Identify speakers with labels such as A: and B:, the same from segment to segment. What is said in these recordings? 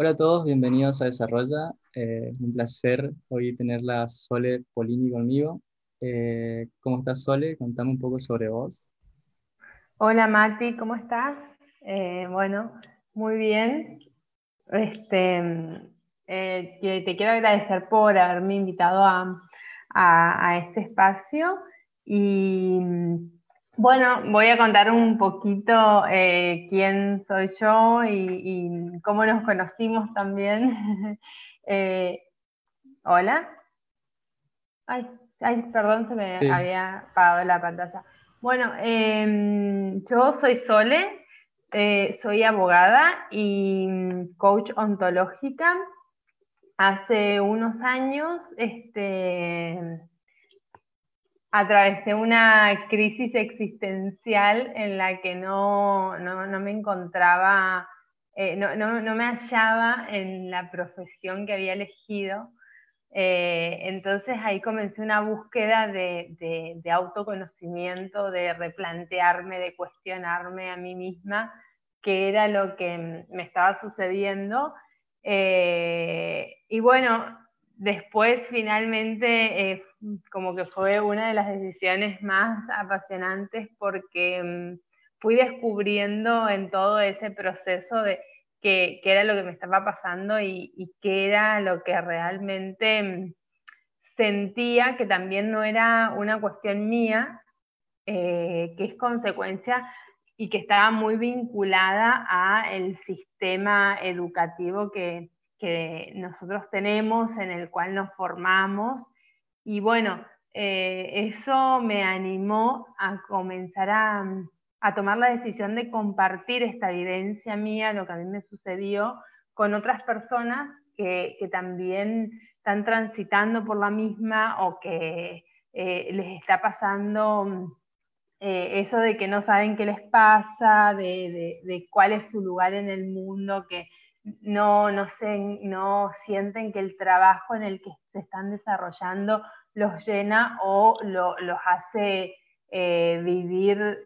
A: Hola a todos, bienvenidos a Desarrolla. Eh, un placer hoy tenerla Sole Polini conmigo. Eh, ¿Cómo estás, Sole? Contame un poco sobre vos.
B: Hola, Mati, ¿cómo estás? Eh, bueno, muy bien. Este, te quiero agradecer por haberme invitado a este espacio y bueno, voy a contar un poquito eh, quién soy yo y, cómo nos conocimos también. Eh, hola. Ay, perdón, se me había apagado la pantalla. Bueno, em, yo soy Sole, eh, soy abogada y coach ontológica. Hace unos años, este, atravesé una crisis existencial en la que no, me encontraba, eh, no, me hallaba en la profesión que había elegido. Eh, entonces ahí comencé una búsqueda de, autoconocimiento, de replantearme, de cuestionarme a mí misma qué era lo que me estaba sucediendo. Eh, y bueno, después finalmente eh, como que fue una de las decisiones más apasionantes porque mm, fui descubriendo en todo ese proceso de qué, era lo que me estaba pasando y, qué era lo que realmente mm, sentía que también no era una cuestión mía, eh, que es consecuencia y que estaba muy vinculada a el sistema educativo que, que nosotros tenemos, en el cual nos formamos. Y bueno, eh, eso me animó a comenzar a, tomar la decisión de compartir esta evidencia mía, lo que a mí me sucedió, con otras personas que, también están transitando por la misma o que eh, les está pasando eh, eso de que no saben qué les pasa, de, de, cuál es su lugar en el mundo, que no, no, no sienten que el trabajo en el que se están desarrollando los llena o los hace eh, vivir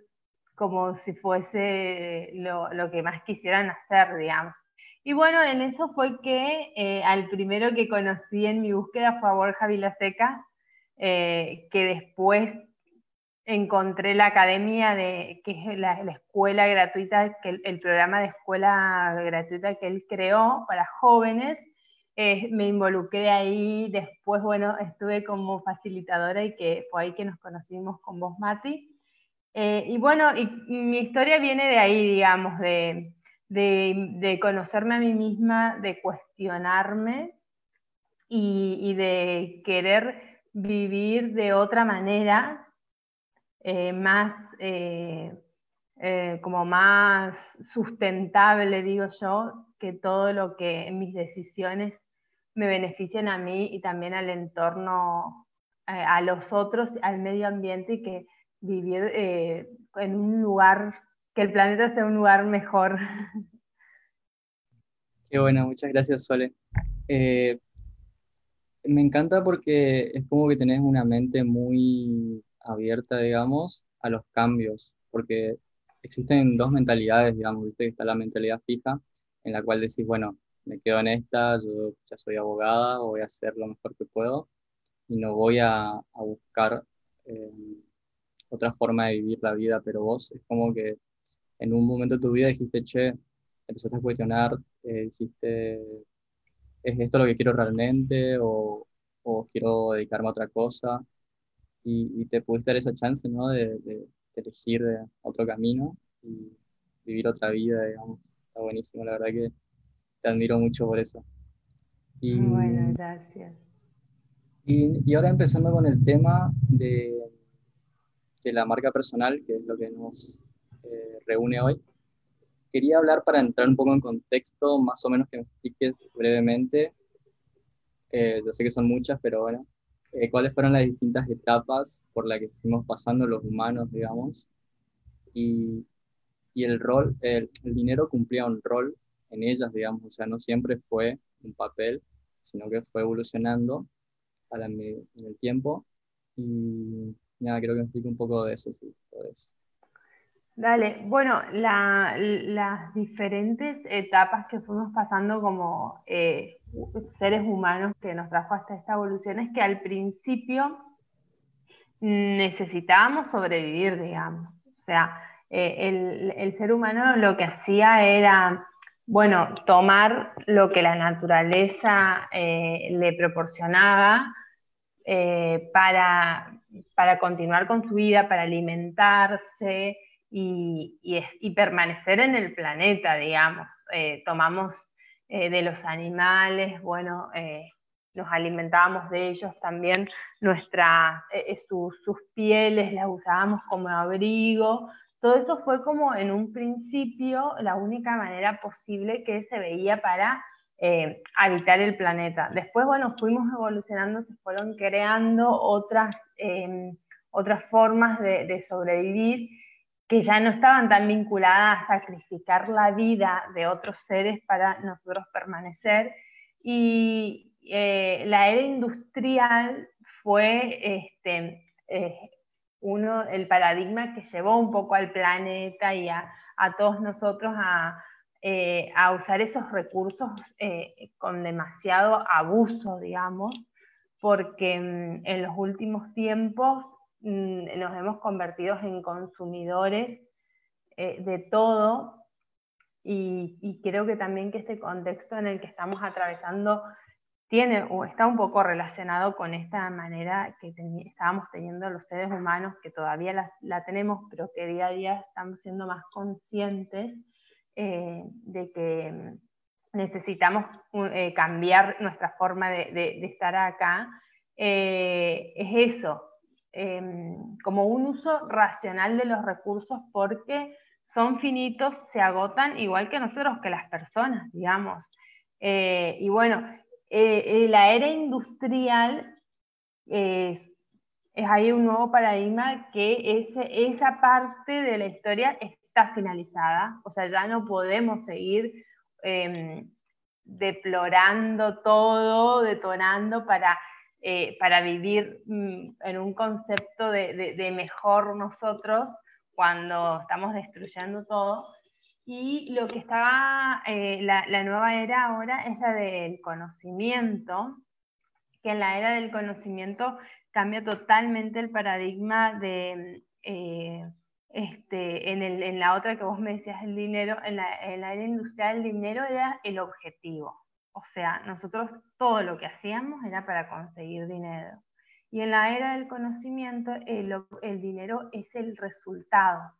B: como si fuese lo, que más quisieran hacer, digamos. Y bueno, en eso fue que eh, al primero que conocí en mi búsqueda fue Borja Vilaseca, eh, que después encontré la academia de, que es la, escuela gratuita, que el, programa de escuela gratuita que él creó para jóvenes. Eh, me involucré ahí, después, bueno, estuve como facilitadora y que fue ahí que nos conocimos con vos, Mati. Eh, y bueno, y, mi historia viene de ahí, digamos, de, de, conocerme a mí misma, de cuestionarme y, y de querer vivir de otra manera eh, más, eh, eh, como más sustentable, digo yo, que todo lo que mis decisiones me beneficien a mí y también al entorno, a los otros, al medio ambiente y que vivir en un lugar, que el planeta sea un lugar mejor.
A: Qué bueno, muchas gracias Sole. me encanta porque es como que tenés una mente muy abierta, digamos, a los cambios, porque existen dos mentalidades, digamos, ¿viste? está la mentalidad fija, en la cual decís, bueno, me quedo en esta, yo ya soy abogada, voy a hacer lo mejor que puedo y no voy a, buscar eh, otra forma de vivir la vida, pero vos es como que en un momento de tu vida dijiste, che, empezaste a cuestionar, eh, dijiste, ¿es esto lo que quiero realmente o, o quiero dedicarme a otra cosa? Y, te pudiste dar esa chance, ¿no? De, elegir otro camino y vivir otra vida, digamos. Está buenísimo, la verdad que te admiro mucho por eso.
B: Y, bueno, gracias.
A: Y, ahora empezando con el tema de, de, la marca personal, que es lo que nos eh, reúne hoy. Quería hablar para entrar un poco en contexto, más o menos que me expliques brevemente. Eh, yo sé que son muchas, pero bueno, eh, cuáles fueron las distintas etapas por las que fuimos pasando los humanos, digamos, y, y el rol, el, dinero cumplía un rol en ellas, digamos, o sea, no siempre fue un papel, sino que fue evolucionando en el tiempo, y nada, creo que me explique un poco de eso, si podés.
B: Dale, bueno, las diferentes etapas que fuimos pasando como eh, seres humanos que nos trajo hasta esta evolución es que al principio necesitábamos sobrevivir, digamos. O sea, eh, el, ser humano lo que hacía era, bueno, tomar lo que la naturaleza eh, le proporcionaba para, para continuar con su vida, para alimentarse y, permanecer en el planeta, digamos. Eh, tomamos eh, de los animales, bueno, eh, nos alimentábamos de ellos también, nuestra, sus pieles las usábamos como abrigo. Todo eso fue como en un principio la única manera posible que se veía para habitar el planeta. Después, bueno, fuimos evolucionando, se fueron creando otras, otras formas de sobrevivir que ya no estaban tan vinculadas a sacrificar la vida de otros seres para nosotros permanecer. Y eh, la era industrial fue este, eh, uno, el paradigma que llevó un poco al planeta y a, todos nosotros a, eh, a, usar esos recursos con demasiado abuso, digamos, porque mm, en los últimos tiempos nos hemos convertido en consumidores eh, de todo y, creo que también que este contexto en el que estamos atravesando tiene o está un poco relacionado con esta manera que estábamos teniendo los seres humanos, que todavía la, tenemos, pero que día a día estamos siendo más conscientes eh, de que necesitamos eh, cambiar nuestra forma de estar acá. es eso, Em, como un uso racional de los recursos porque son finitos, se agotan igual que nosotros, que las personas, digamos. Eh, y bueno, eh, eh, la era industrial es, ahí un nuevo paradigma que esa parte de la historia está finalizada, o sea, ya no podemos seguir em, deplorando todo, detonando para eh, para vivir mm, en un concepto de, mejor nosotros cuando estamos destruyendo todo. Y lo que estaba, eh, la, nueva era ahora es la del conocimiento, que en la era del conocimiento cambia totalmente el paradigma de, eh, este, en, el, en, la otra que vos me decías, el dinero, en la, en la era industrial el dinero era el objetivo. O sea, nosotros todo lo que hacíamos era para conseguir dinero. Y en la era del conocimiento, el, dinero es el resultado.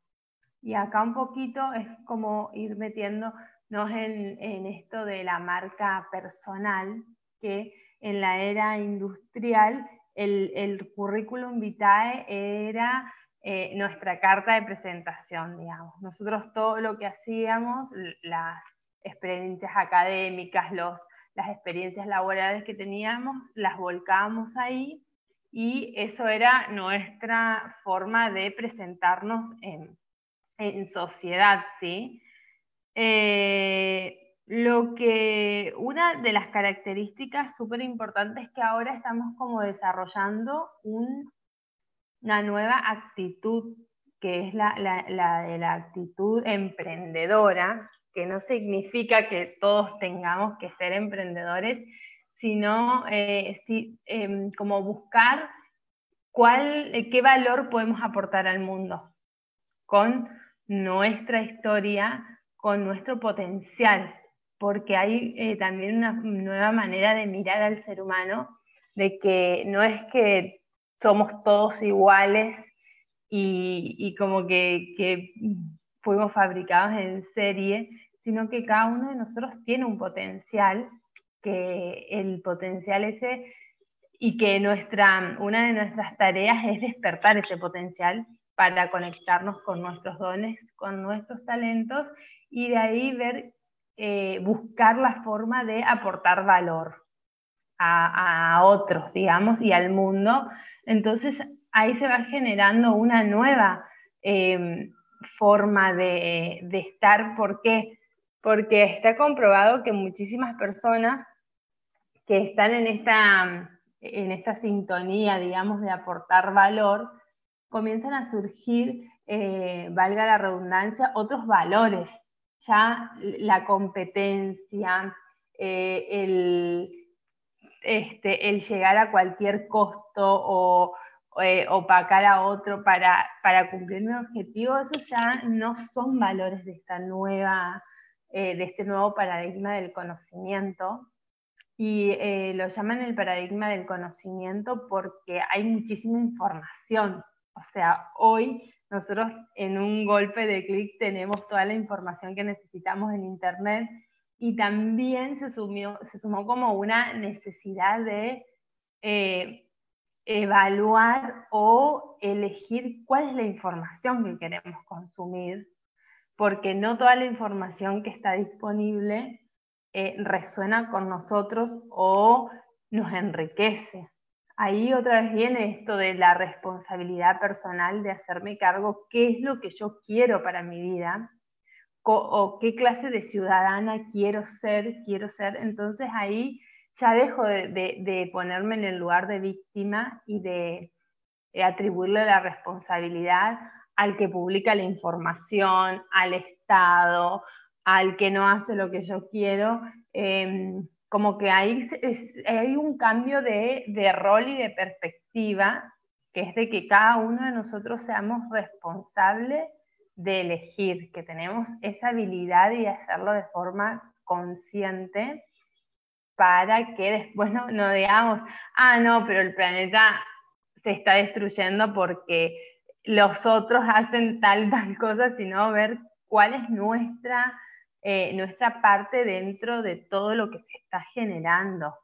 B: Y acá un poquito es como ir metiéndonos en, en esto de la marca personal, que en la era industrial el, el currículum vitae era eh, nuestra carta de presentación, digamos. Nosotros todo lo que hacíamos, las experiencias académicas, los, las experiencias laborales que teníamos, las volcábamos ahí y eso era nuestra forma de presentarnos en, sociedad, ¿sí? Eh, lo que una de las características súper importantes es que ahora estamos como desarrollando una nueva actitud, que es la, la de la actitud emprendedora, que no significa que todos tengamos que ser emprendedores, sino eh, em, como buscar cuál, eh, qué valor podemos aportar al mundo con nuestra historia, con nuestro potencial, porque hay eh, también una nueva manera de mirar al ser humano, de que no es que somos todos iguales y, como que, que fuimos fabricados en serie, sino que cada uno de nosotros tiene un potencial, que el potencial ese, y que nuestra, una de nuestras tareas es despertar ese potencial para conectarnos con nuestros dones, con nuestros talentos, y de ahí ver, eh, buscar la forma de aportar valor a, otros, digamos, y al mundo. Entonces ahí se va generando una nueva eh, forma de, estar. ¿Por qué? porque está comprobado que muchísimas personas que están en esta, en esta sintonía, digamos, de aportar valor, comienzan a surgir eh, valga la redundancia, otros valores, ya la competencia, eh, el, este, el llegar a cualquier costo o eh, opacar a otro para, para cumplir mi objetivo, esos ya no son valores de esta nueva, de este nuevo paradigma del conocimiento, y lo llaman el paradigma del conocimiento porque hay muchísima información. O sea, hoy nosotros en un golpe de clic tenemos toda la información que necesitamos en Internet y también se, sumió, se sumó como una necesidad de eh, evaluar o elegir cuál es la información que queremos consumir, porque no toda la información que está disponible eh, resuena con nosotros o nos enriquece ahí otra vez viene esto de la responsabilidad personal de hacerme cargo qué es lo que yo quiero para mi vida o qué clase de ciudadana quiero ser, quiero ser. Entonces ahí ya dejo de, ponerme en el lugar de víctima y de, atribuirle la responsabilidad al que publica la información, al Estado, al que no hace lo que yo quiero. Em, como que hay, hay un cambio de, de, rol y de perspectiva, que es de que cada uno de nosotros seamos responsables de elegir, que tenemos esa habilidad y hacerlo de forma consciente para que después no, digamos, ah, no, pero el planeta se está destruyendo porque los otros hacen tal, tal cosa, sino ver cuál es nuestra eh, nuestra parte dentro de todo lo que se está generando.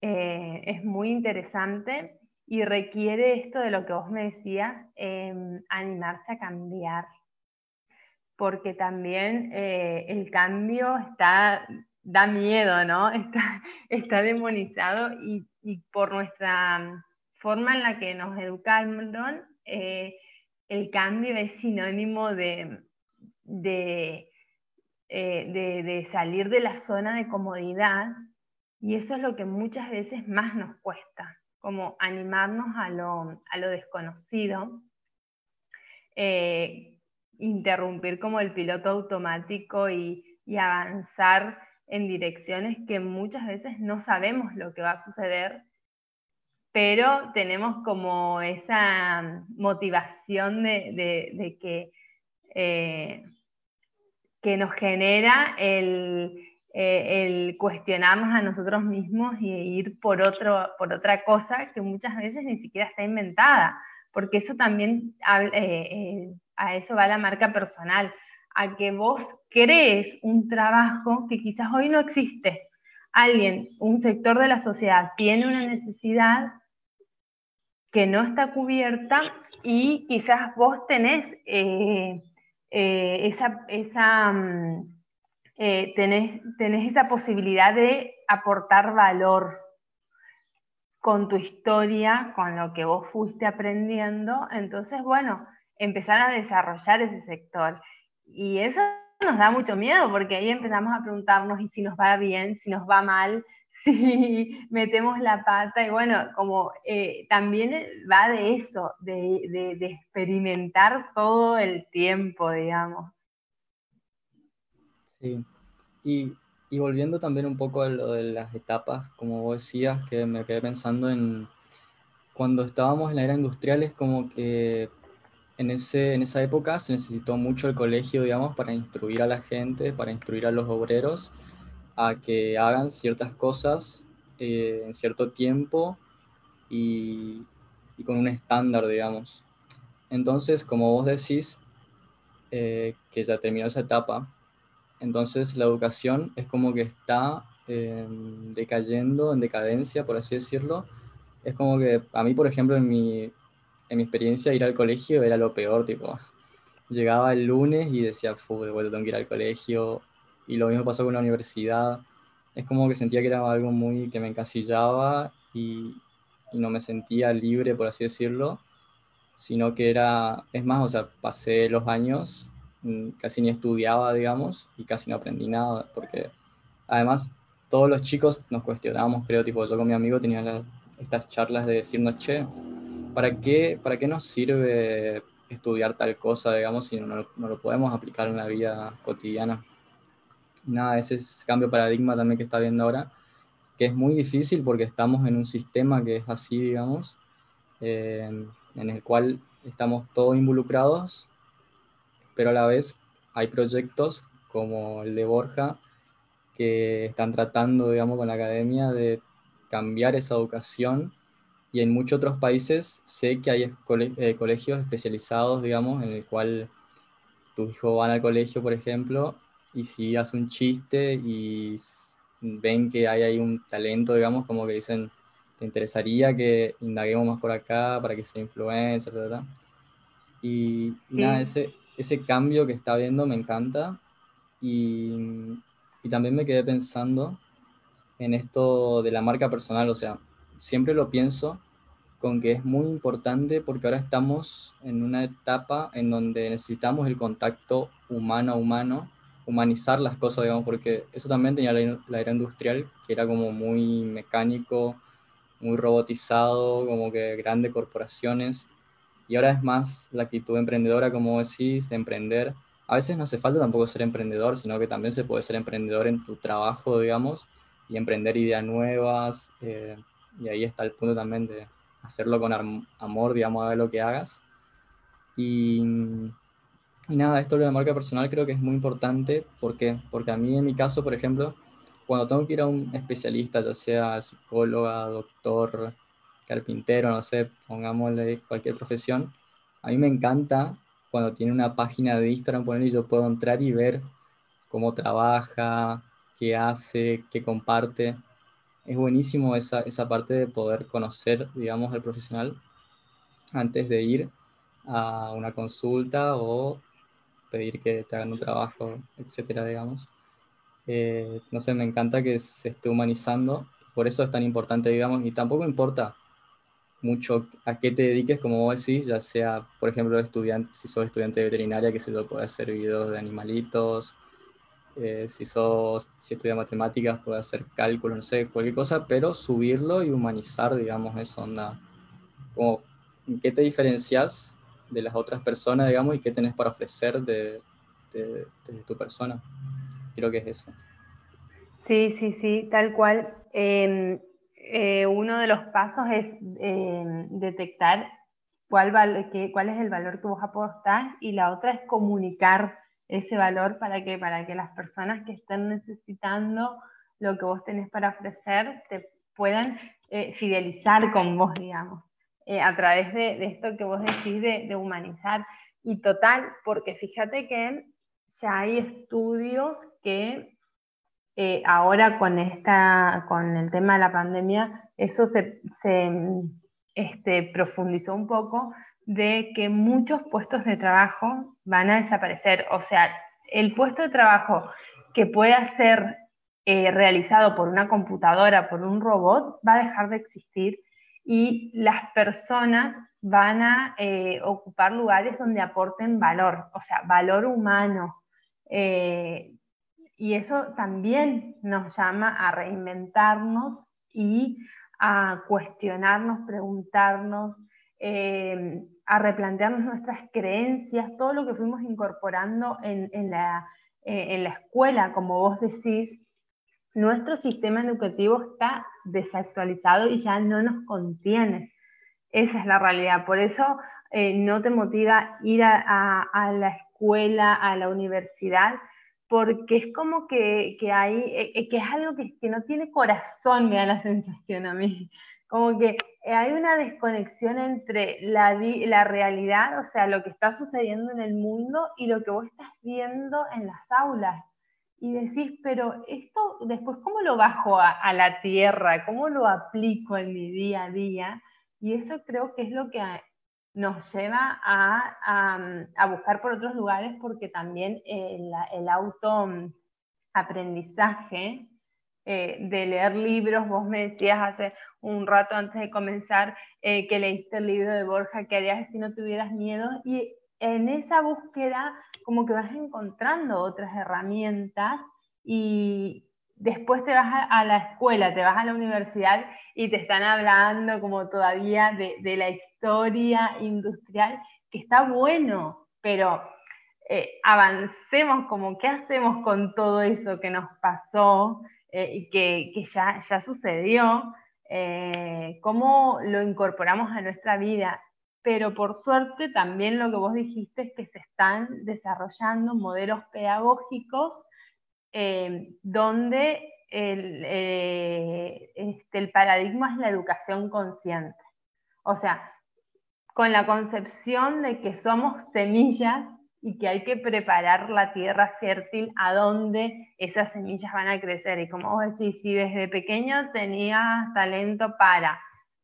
B: Eh, es muy interesante y requiere esto de lo que vos me decías, em, animarse a cambiar, porque también eh, el cambio está, da miedo, ¿no? Está, demonizado y, por nuestra forma en la que nos educaron, el cambio es sinónimo eh, de, salir de la zona de comodidad y eso es lo que muchas veces más nos cuesta, como animarnos a lo, desconocido, eh, interrumpir como el piloto automático y, avanzar en direcciones que muchas veces no sabemos lo que va a suceder, pero tenemos como esa motivación de, que eh, que nos genera el, eh, el, cuestionarnos a nosotros mismos y ir por, otro, por otra cosa que muchas veces ni siquiera está inventada, porque eso también, eh, a eso va la marca personal, a que vos crees un trabajo que quizás hoy no existe. Alguien, un sector de la sociedad tiene una necesidad que no está cubierta y quizás vos tenés eh, esa, esa mm, eh, tenés, esa posibilidad de aportar valor con tu historia, con lo que vos fuiste aprendiendo. Entonces, bueno, empezar a desarrollar ese sector. Y eso nos da mucho miedo porque ahí empezamos a preguntarnos y si nos va bien, si nos va mal, si metemos la pata y bueno, como eh, también va de eso, de, experimentar todo el tiempo, digamos.
A: Sí, y, volviendo también un poco a lo de las etapas, como vos decías, que me quedé pensando en cuando estábamos en la era industrial, es como que en, ese, en esa época se necesitó mucho el colegio, digamos, para instruir a la gente, para instruir a los obreros a que hagan ciertas cosas eh, en cierto tiempo y, con un estándar, digamos. Entonces, como vos decís, eh, que ya terminó esa etapa, entonces la educación es como que está em, decayendo, en decadencia, por así decirlo. Es como que a mí, por ejemplo, en mi, en mi experiencia, ir al colegio era lo peor, tipo, llegaba el lunes y decía, de vuelta tengo que ir al colegio, y lo mismo pasó con la universidad. Es como que sentía que era algo muy que me encasillaba y, y no me sentía libre, por así decirlo, sino que era, es más, o sea, pasé los años, mm, casi ni estudiaba, digamos, y casi no aprendí nada, porque además todos los chicos nos cuestionábamos, creo, tipo, yo con mi amigo tenía estas charlas de decirnos, che, ¿para qué, ¿para qué nos sirve estudiar tal cosa, digamos, si no, no lo podemos aplicar en la vida cotidiana. Nada, ese es cambio de paradigma también que está viendo ahora, que es muy difícil porque estamos en un sistema que es así, digamos, eh, en el cual estamos todos involucrados, pero a la vez hay proyectos como el de Borja que están tratando, digamos, con la academia de cambiar esa educación y en muchos otros países sé que hay eh, colegios especializados, digamos, en el cual tu hijo va al colegio, por ejemplo, y si hace un chiste y ven que hay ahí un talento, digamos, como que dicen, ¿te interesaría que indaguemos más por acá para que sea influencer, verdad? Y, nada, ese, ese cambio que está viendo me encanta y, y también me quedé pensando en esto de la marca personal, o sea, siempre lo pienso con que es muy importante porque ahora estamos en una etapa en donde necesitamos el contacto humano a humano, humanizar las cosas, digamos, porque eso también tenía la, la era industrial, que era como muy mecánico, muy robotizado, como que grandes corporaciones, y ahora es más la actitud emprendedora, como decís, de emprender. A veces no hace falta tampoco ser emprendedor, sino que también se puede ser emprendedor en tu trabajo, digamos, y emprender ideas nuevas. Eh, y ahí está el punto también de hacerlo con amor, digamos, a lo que hagas. Y, y nada, esto de la marca personal creo que es muy importante. ¿Por qué? Porque a mí, en mi caso, por ejemplo, cuando tengo que ir a un especialista, ya sea psicóloga, doctor, carpintero, no sé, pongámosle cualquier profesión, a mí me encanta cuando tiene una página de Instagram, poner y yo puedo entrar y ver cómo trabaja, qué hace, qué comparte. Es buenísimo esa, esa parte de poder conocer, digamos, al profesional antes de ir a una consulta o pedir que te hagan un trabajo, etcétera, digamos. Eh, no sé, me encanta que se esté humanizando, por eso es tan importante, digamos, y tampoco importa mucho a qué te dediques, como vos decís, ya sea, por ejemplo, estudiante, si sos estudiante de veterinaria, que se lo puede hacer videos de animalitos, eh, si sos, si estudias matemáticas, puede hacer cálculos, no sé, cualquier cosa, pero subirlo y humanizar, digamos, eso, onda, como, ¿qué te diferencias de las otras personas, digamos, y qué tenés para ofrecer de, de, tu persona? Creo que es eso.
B: Sí, sí, sí, tal cual. Em, eh, uno de los pasos es em, detectar cuál, cuál es el valor que vos aportás y la otra es comunicar ese valor para que, para que las personas que estén necesitando lo que vos tenés para ofrecer te puedan eh, fidelizar con vos, digamos, eh, a través de, esto que vos decís de, humanizar. Y total, porque fíjate que ya hay estudios que eh, ahora con, esta, con el tema de la pandemia, eso se, se este, profundizó un poco de que muchos puestos de trabajo van a desaparecer. O sea, el puesto de trabajo que pueda ser eh, realizado por una computadora, por un robot, va a dejar de existir y las personas van a eh, ocupar lugares donde aporten valor, o sea, valor humano. Eh, y eso también nos llama a reinventarnos y a cuestionarnos, preguntarnos, a replantearnos nuestras creencias, todo lo que fuimos incorporando en, la, eh, en la escuela, como vos decís, nuestro sistema educativo está desactualizado y ya no nos contiene. Esa es la realidad. Por eso eh, no te motiva ir a, a, la escuela, a la universidad, porque es como que, que hay, eh, que es algo que, que, no tiene corazón, me da la sensación a mí. Como que hay una desconexión entre la, realidad, o sea, lo que está sucediendo en el mundo y lo que vos estás viendo en las aulas. Y decís, pero esto después, ¿cómo lo bajo a, la tierra? ¿Cómo lo aplico en mi día a día? Y eso creo que es lo que nos lleva a, buscar por otros lugares porque también el, el autoaprendizaje eh, de leer libros. Vos me decías hace un rato antes de comenzar eh, que leíste el libro de Borja, que harías si no tuvieras miedo. Y en esa búsqueda como que vas encontrando otras herramientas y después te vas a, la escuela, te vas a la universidad y te están hablando como todavía de, la historia industrial que está bueno, pero eh, avancemos como qué hacemos con todo eso que nos pasó eh, que, ya, ya sucedió, eh, cómo lo incorporamos a nuestra vida. Pero por suerte también lo que vos dijiste es que se están desarrollando modelos pedagógicos donde el, este, el paradigma es la educación consciente. O sea, con la concepción de que somos semillas y que hay que preparar la tierra fértil a donde esas semillas van a crecer. Y como vos decís, si desde pequeño tenías talento para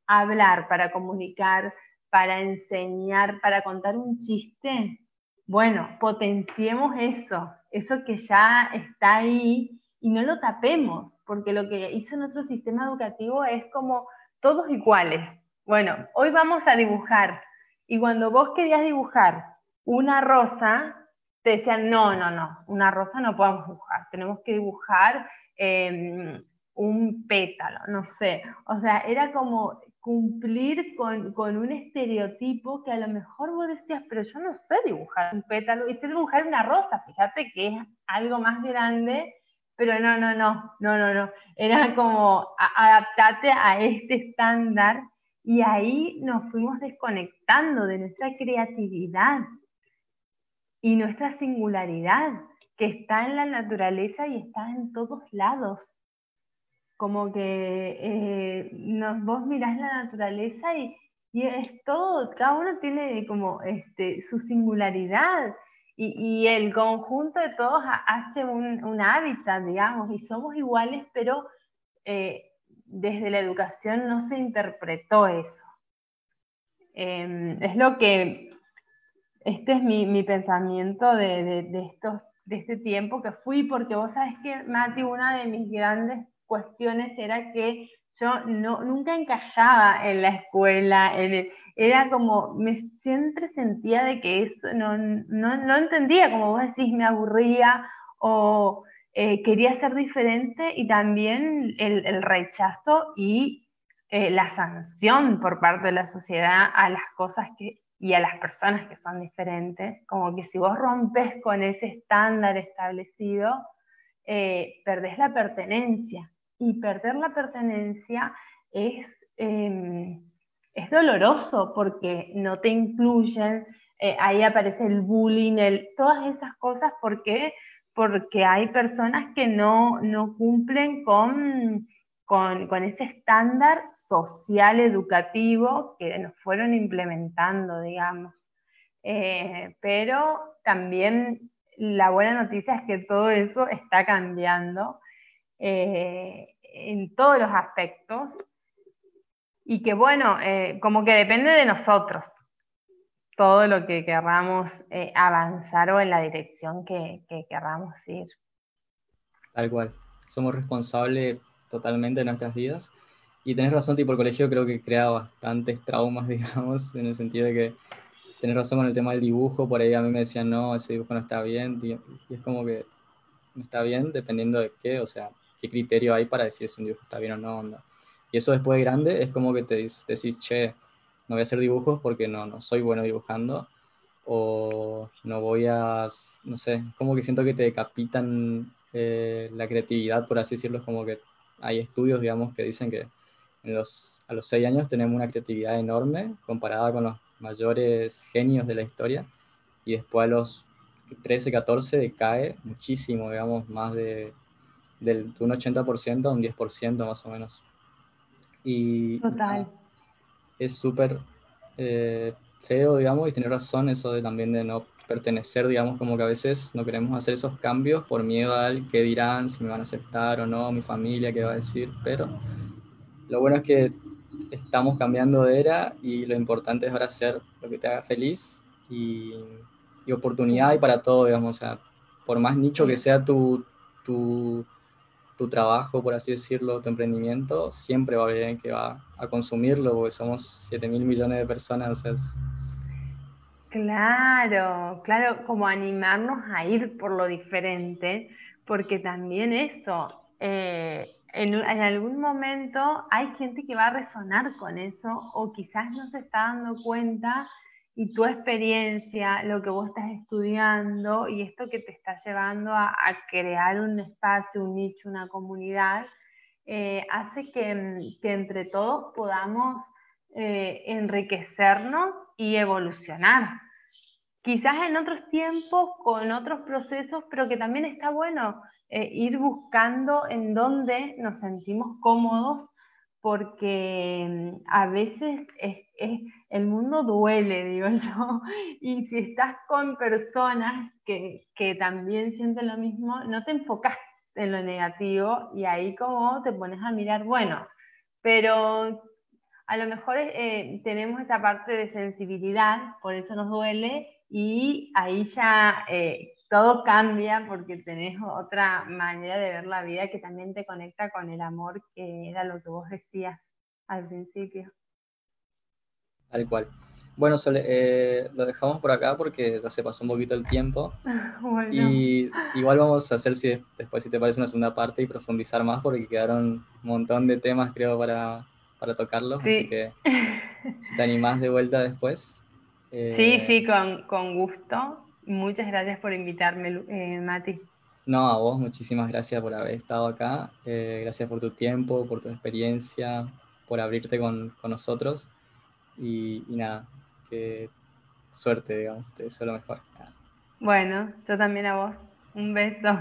B: hablar, para comunicar, para enseñar, para contar un chiste, bueno, potenciemos eso, eso que ya está ahí y no lo tapemos, porque lo que hizo nuestro sistema educativo es como todos iguales, bueno, hoy vamos a dibujar. Y cuando vos querías dibujar una rosa, te decían, no, no, no, una rosa no podemos dibujar, tenemos que dibujar em, un pétalo, no sé. O sea, era como cumplir con, con, un estereotipo que a lo mejor vos decías, pero yo no sé dibujar un pétalo, y sé dibujar una rosa, fíjate que es algo más grande, pero no, no, no, no, no, no. Era como adaptate a este estándar y ahí nos fuimos desconectando de nuestra creatividad y nuestra singularidad, que está en la naturaleza y está en todos lados. Como que eh, vos mirás la naturaleza y, es todo, cada uno tiene como este, su singularidad y, el conjunto de todos hace un, hábitat, digamos, y somos iguales, pero eh, desde la educación no se interpretó eso. Em, es lo que, este es mi, pensamiento de, estos, de este tiempo que fui, porque vos sabes que, Mati, una de mis grandes cuestiones era que yo no, nunca encallaba en la escuela, era como, me siempre sentía de que eso, no, no, no entendía, como vos decís, me aburría o eh, quería ser diferente y también el, rechazo y eh, la sanción por parte de la sociedad a las cosas que, y a las personas que son diferentes, como que si vos rompes con ese estándar establecido, eh, perdés la pertenencia. Y perder la pertenencia es, em, es doloroso porque no te incluyen, ahí aparece el bullying, todas esas cosas porque porque hay personas que no, cumplen con, con, ese estándar social educativo que nos fueron implementando, digamos. Eh, pero también la buena noticia es que todo eso está cambiando eh, en todos los aspectos y que bueno, eh, como que depende de nosotros todo lo que querramos avanzar o en la dirección que, que querramos ir.
A: Tal cual. Somos responsables totalmente de nuestras vidas. Y tenés razón, tipo, el colegio creo que crea bastantes traumas, digamos, en el sentido de que tenés razón con el tema del dibujo, por ahí a mí me decían, no, ese dibujo no está bien, y es como que no está bien dependiendo de qué, o sea, qué criterio hay para decir si un dibujo está bien o no, onda. Y eso después de grande es como que te decís, che, no voy a hacer dibujos porque no, no soy bueno dibujando, o no voy a, no sé, como que siento que te decapitan eh, la creatividad, por así decirlo, es como que hay estudios, digamos, que dicen que en los, a los 6 años tenemos una creatividad enorme comparada con los mayores genios de la historia, y después a los 13, 14 decae muchísimo, digamos, más de, del, un 80% a un 10% más o menos. Y,
B: Total
A: es súper eh, feo, digamos, y tiene razón eso de también de no pertenecer, digamos, como que a veces no queremos hacer esos cambios por miedo al que dirán, si me van a aceptar o no, mi familia, qué va a decir, pero lo bueno es que estamos cambiando de era y lo importante es ahora hacer lo que te haga feliz y, y oportunidad y para todo, digamos, o sea, por más nicho que sea tu, tu, tu trabajo, por así decirlo, tu emprendimiento, siempre va a haber alguien que va a consumirlo, porque somos 7 mil millones de personas.
B: Claro, claro, como animarnos a ir por lo diferente, porque también eso, eh, en, algún momento hay gente que va a resonar con eso o quizás no se está dando cuenta y tu experiencia, lo que vos estás estudiando y esto que te está llevando a, crear un espacio, un nicho, una comunidad, eh, hace que, entre todos podamos eh, enriquecernos y evolucionar. Quizás en otros tiempos, con otros procesos, pero que también está bueno eh, ir buscando en dónde nos sentimos cómodos porque mm, a veces el mundo duele, digo yo, y si estás con personas que, también sienten lo mismo, no te enfocas en lo negativo y ahí como te pones a mirar, bueno, pero a lo mejor eh, tenemos esta parte de sensibilidad, por eso nos duele, y ahí ya eh, todo cambia porque tenés otra manera de ver la vida que también te conecta con el amor, que era lo que vos decías al principio.
A: Tal cual. Bueno, eh, lo dejamos por acá porque ya se pasó un poquito el tiempo. Y igual vamos a hacer si después, si te parece, una segunda parte y profundizar más porque quedaron un montón de temas, creo, para, para tocarlos. Así que si te animás de vuelta después.
B: Eh, sí, sí, con, con gusto. Muchas gracias por invitarme, eh, Mati.
A: No, a vos muchísimas gracias por haber estado acá. Eh, gracias por tu tiempo, por tu experiencia, por abrirte con, nosotros. Y, nada, que suerte, digamos, te deseo lo mejor.
B: Bueno, yo también a vos. Un beso.